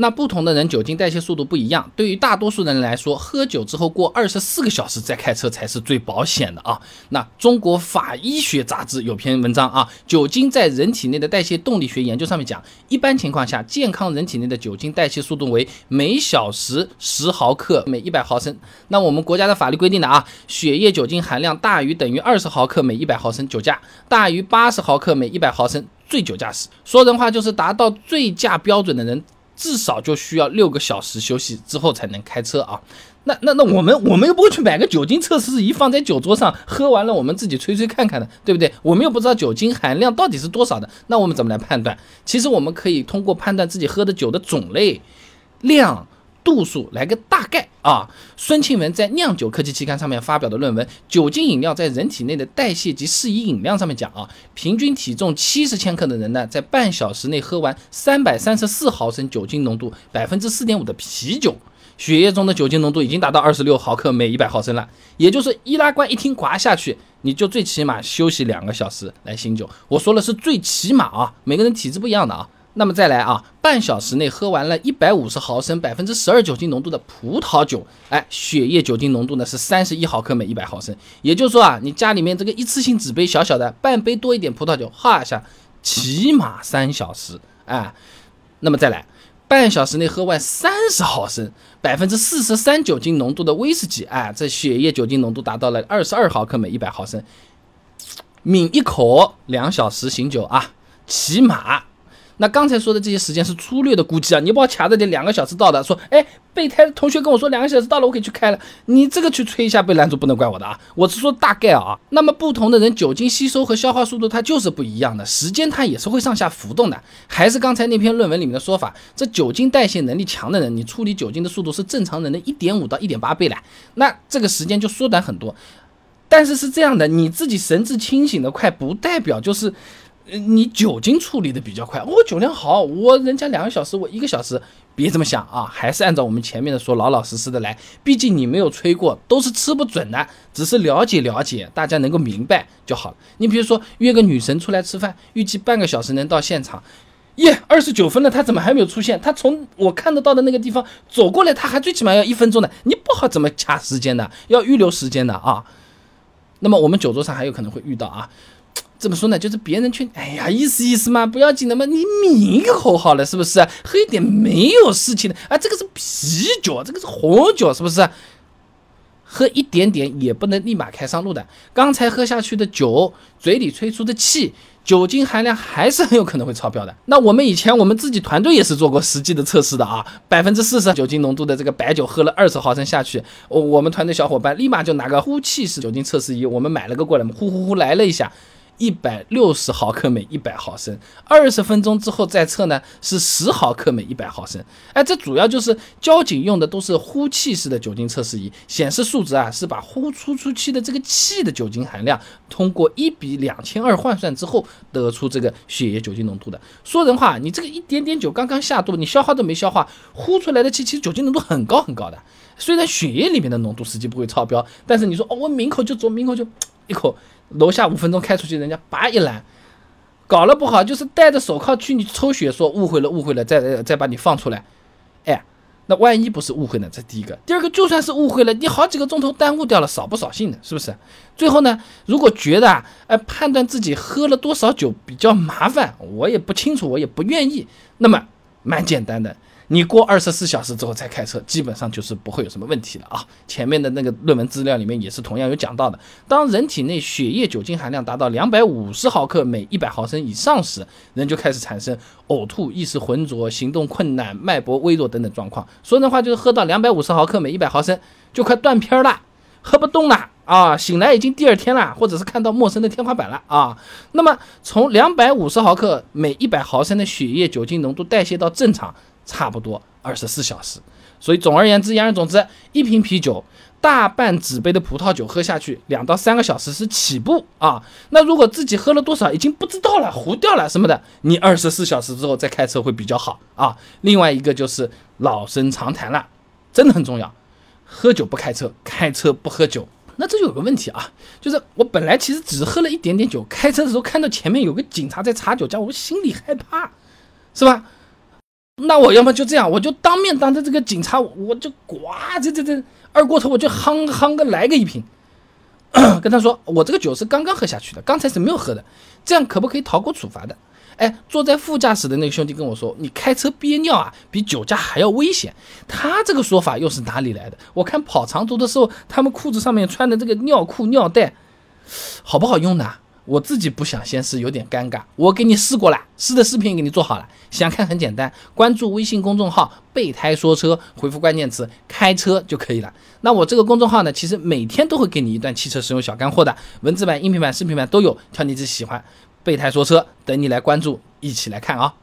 那不同的人酒精代谢速度不一样，对于大多数人来说，喝酒之后过二十四个小时再开车才是最保险的啊。那中国法医学杂志有篇文章啊，酒精在人体内的代谢动力学研究上面讲，一般情况下，健康人体内的酒精代谢速度为每小时十毫克每一百毫升。那我们国家的法律规定的啊，血液酒精含量大于等于二十毫克每一百毫升酒驾，大于八十毫克每一百毫升醉酒驾驶。说人话就是达到醉驾标准的人。至少就需要六个小时休息之后才能开车啊！那那那我们我们又不会去买个酒精测试仪放在酒桌上，喝完了我们自己吹吹看看的，对不对？我们又不知道酒精含量到底是多少的，那我们怎么来判断？其实我们可以通过判断自己喝的酒的种类、量。度数来个大概啊！孙庆文在《酿酒科技期刊》上面发表的论文《酒精饮料在人体内的代谢及适宜饮量》上面讲啊，平均体重七十千克的人呢，在半小时内喝完三百三十四毫升酒精浓度百分之四点五的啤酒，血液中的酒精浓度已经达到二十六毫克每一百毫升了。也就是易拉罐一听刮下去，你就最起码休息两个小时来醒酒。我说了是最起码啊，每个人体质不一样的啊。那么再来啊，半小时内喝完了一百五十毫升百分之十二酒精浓度的葡萄酒，哎，血液酒精浓度呢是三十一毫克每一百毫升。也就是说啊，你家里面这个一次性纸杯小小的半杯多一点葡萄酒，哈一下，起码三小时，哎，那么再来，半小时内喝完三十毫升百分之四十三酒精浓度的威士忌，哎，这血液酒精浓度达到了二十二毫克每一百毫升，抿一口两小时醒酒啊，起码。那刚才说的这些时间是粗略的估计啊，你把我卡着点两个小时到的，说，哎，备胎同学跟我说两个小时到了，我可以去开了，你这个去催一下被拦住，不能怪我的啊，我是说大概啊。那么不同的人酒精吸收和消化速度它就是不一样的，时间它也是会上下浮动的。还是刚才那篇论文里面的说法，这酒精代谢能力强的人，你处理酒精的速度是正常人的一点五到一点八倍了，那这个时间就缩短很多。但是是这样的，你自己神志清醒的快，不代表就是。你酒精处理的比较快，我酒量好，我人家两个小时，我一个小时，别这么想啊，还是按照我们前面的说，老老实实的来。毕竟你没有吹过，都是吃不准的，只是了解了解，大家能够明白就好了。你比如说约个女神出来吃饭，预计半个小时能到现场，耶，二十九分了，他怎么还没有出现？他从我看得到的那个地方走过来，他还最起码要一分钟呢，你不好怎么掐时间的，要预留时间的啊。那么我们酒桌上还有可能会遇到啊。怎么说呢？就是别人劝，哎呀，意思意思嘛，不要紧的嘛，你抿一口好了，是不是？喝一点没有事情的啊，这个是啤酒，这个是红酒，是不是？喝一点点也不能立马开上路的。刚才喝下去的酒，嘴里吹出的气，酒精含量还是很有可能会超标的。那我们以前我们自己团队也是做过实际的测试的啊，百分之四十酒精浓度的这个白酒喝了二十毫升下去，我我们团队小伙伴立马就拿个呼气式酒精测试仪，我们买了个过来，呼呼呼来了一下。一百六十毫克每一百毫升，二十分钟之后再测呢，是十毫克每一百毫升。哎，这主要就是交警用的都是呼气式的酒精测试仪，显示数值啊是把呼出出去的这个气的酒精含量通过一比两千二换算之后得出这个血液酒精浓度的。说人话，你这个一点点酒刚刚下肚，你消化都没消化，呼出来的气其实酒精浓度很高很高的。虽然血液里面的浓度实际不会超标，但是你说哦，我抿口就走，抿口就一口。楼下五分钟开出去，人家叭一拦，搞了不好就是戴着手铐去你抽血，说误会了误会了，再再把你放出来，哎，那万一不是误会呢？这第一个，第二个就算是误会了，你好几个钟头耽误掉了，扫不扫兴的，是不是？最后呢，如果觉得啊，哎，判断自己喝了多少酒比较麻烦，我也不清楚，我也不愿意，那么蛮简单的。你过二十四小时之后再开车，基本上就是不会有什么问题了啊。前面的那个论文资料里面也是同样有讲到的，当人体内血液酒精含量达到两百五十毫克每一百毫升以上时，人就开始产生呕吐、意识浑浊、行动困难、脉搏微弱等等状况。说人话就是喝到两百五十毫克每一百毫升就快断片了，喝不动了啊！醒来已经第二天了，或者是看到陌生的天花板了啊。那么从两百五十毫克每一百毫升的血液酒精浓度代谢到正常。差不多二十四小时，所以总而言之，言而总之，一瓶啤酒、大半纸杯的葡萄酒喝下去，两到三个小时是起步啊。那如果自己喝了多少已经不知道了，糊掉了什么的，你二十四小时之后再开车会比较好啊。另外一个就是老生常谈了，真的很重要，喝酒不开车，开车不喝酒。那这就有个问题啊，就是我本来其实只喝了一点点酒，开车的时候看到前面有个警察在查酒驾，我心里害怕，是吧？那我要么就这样，我就当面当着这个警察，我就呱这这这二锅头，我就夯夯个来个一瓶，跟他说我这个酒是刚刚喝下去的，刚才是没有喝的，这样可不可以逃过处罚的？哎，坐在副驾驶的那个兄弟跟我说：“你开车憋尿啊，比酒驾还要危险。”他这个说法又是哪里来的？我看跑长途的时候，他们裤子上面穿的这个尿裤尿袋，好不好用呢？我自己不想先试，有点尴尬。我给你试过了，试的视频给你做好了。想看很简单，关注微信公众号“备胎说车”，回复关键词“开车”就可以了。那我这个公众号呢，其实每天都会给你一段汽车使用小干货的，文字版、音频版、视频版都有，挑你自己喜欢。备胎说车，等你来关注，一起来看啊。